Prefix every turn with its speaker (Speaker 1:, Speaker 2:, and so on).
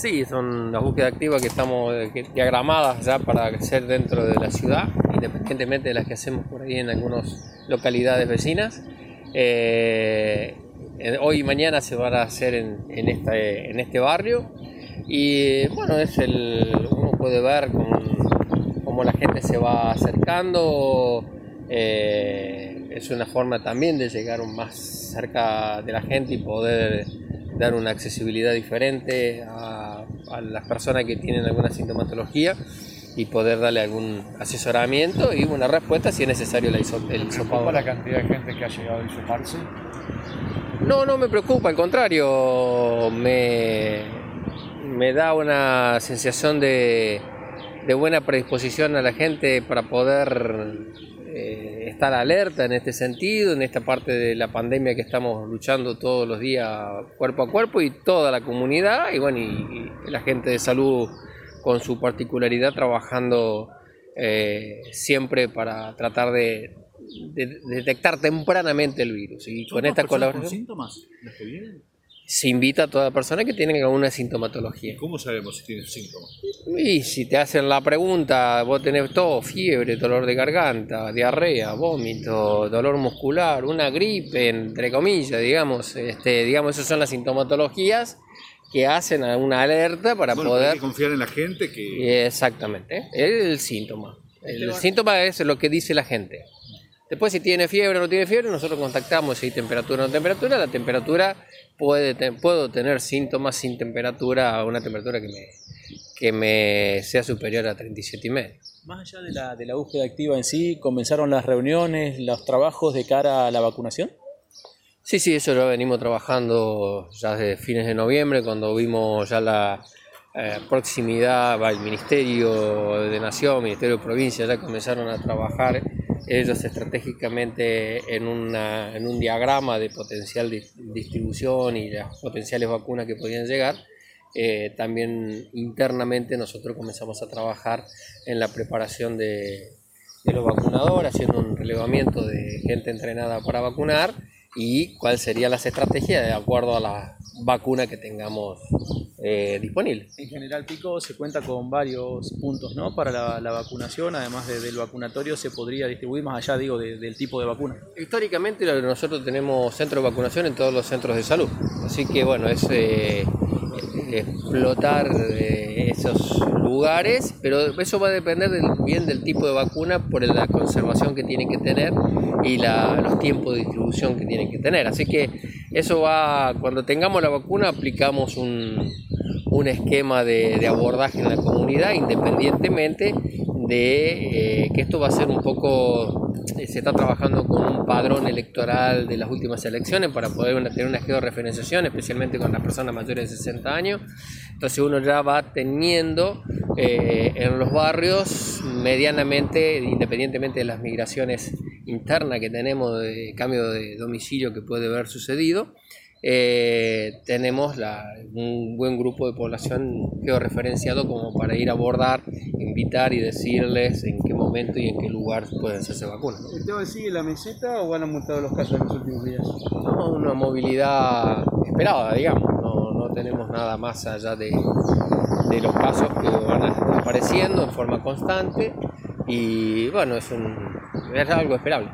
Speaker 1: Sí, son las búsquedas activas que estamos eh, diagramadas ya para hacer dentro de la ciudad, independientemente de las que hacemos por ahí en algunas localidades vecinas. Eh, hoy y mañana se van a hacer en, en, esta- en este barrio y bueno, es el, uno puede ver cómo, cómo la gente se va acercando. eh, es una forma también de llegar más cerca de la gente y poder dar una accesibilidad diferente a, a las personas que tienen alguna sintomatología y poder darle algún asesoramiento y una respuesta si es necesario la el hisopado.
Speaker 2: ¿Preocupa la cantidad de gente que ha llegado a hisoparse?
Speaker 1: No, no me preocupa, al contrario, me, me da una sensación de, de buena predisposición a la gente para poder eh, estar alerta en este sentido, en esta parte de la pandemia que estamos luchando todos los días cuerpo a cuerpo y toda la comunidad y bueno, y, y la gente de salud con su particularidad trabajando eh, siempre para tratar de, de detectar tempranamente el virus y con esta colaboración
Speaker 3: síntomas los que vienen?
Speaker 1: Se invita a toda persona que tiene alguna sintomatología.
Speaker 3: ¿Cómo sabemos si tienen síntomas?
Speaker 1: Y si te hacen la pregunta, vos tenés tos, fiebre, dolor de garganta, diarrea, vómito, dolor muscular, una gripe, entre comillas, digamos, este, digamos, esas son las sintomatologías que hacen a una alerta para
Speaker 3: Bueno, pero hay
Speaker 1: poder...
Speaker 3: que confiar en la gente que...
Speaker 1: Exactamente, es el síntoma. El síntoma es lo que dice la gente. Después, si tiene fiebre o no tiene fiebre, nosotros contactamos si hay temperatura o no temperatura. La temperatura puede te- puedo tener síntomas sin temperatura a una temperatura que me, que me sea superior a 37 y medio.
Speaker 4: Más allá de la, de la búsqueda activa en sí, ¿comenzaron las reuniones, los trabajos de cara a la vacunación?
Speaker 1: Sí, sí, eso lo venimos trabajando ya desde fines de noviembre, cuando vimos ya la eh, proximidad, va, el Ministerio de Nación, Ministerio de Provincia, ya comenzaron a trabajar ellos estratégicamente en, una, en un diagrama de potencial di- distribución y las potenciales vacunas que podían llegar. Eh, también internamente nosotros comenzamos a trabajar en la preparación de los vacunadores, haciendo un relevamiento de gente entrenada para vacunar y cuáles serían las estrategias de acuerdo a la vacuna que tengamos eh, disponible.
Speaker 4: En general, Pico se cuenta con varios puntos ¿no? para la, la vacunación, además de- del vacunatorio se podría distribuir más allá digo, de- del tipo de vacuna.
Speaker 1: Históricamente nosotros tenemos centros de vacunación en todos los centros de salud, así que bueno, es eh, explotar eh, esos lugares, pero eso va a depender del, bien del tipo de vacuna por la conservación que tienen que tener y la- los tiempos de distribución que tienen que tener. Así que eso va, cuando tengamos la vacuna aplicamos un, un esquema de, abordaje en la comunidad independientemente de eh, que esto va a ser un poco, se está trabajando con un padrón electoral de las últimas elecciones para poder una- tener una georreferenciación, especialmente con las personas mayores de 60 años. Entonces uno ya va teniendo eh, en los barrios medianamente, independientemente de las migraciones internas que tenemos de cambio de domicilio que puede haber sucedido, eh, tenemos la- un buen grupo de población georreferenciado como para ir a abordar, invitar y decirles en qué momento y en qué lugar pueden hacerse vacunas.
Speaker 5: ¿El tema sigue la meseta o han aumentado los casos en los últimos días?
Speaker 1: No, una movilidad esperada, digamos. No, no tenemos nada más allá de, de los casos que van a estar apareciendo en forma constante y bueno, es, un, es algo esperable.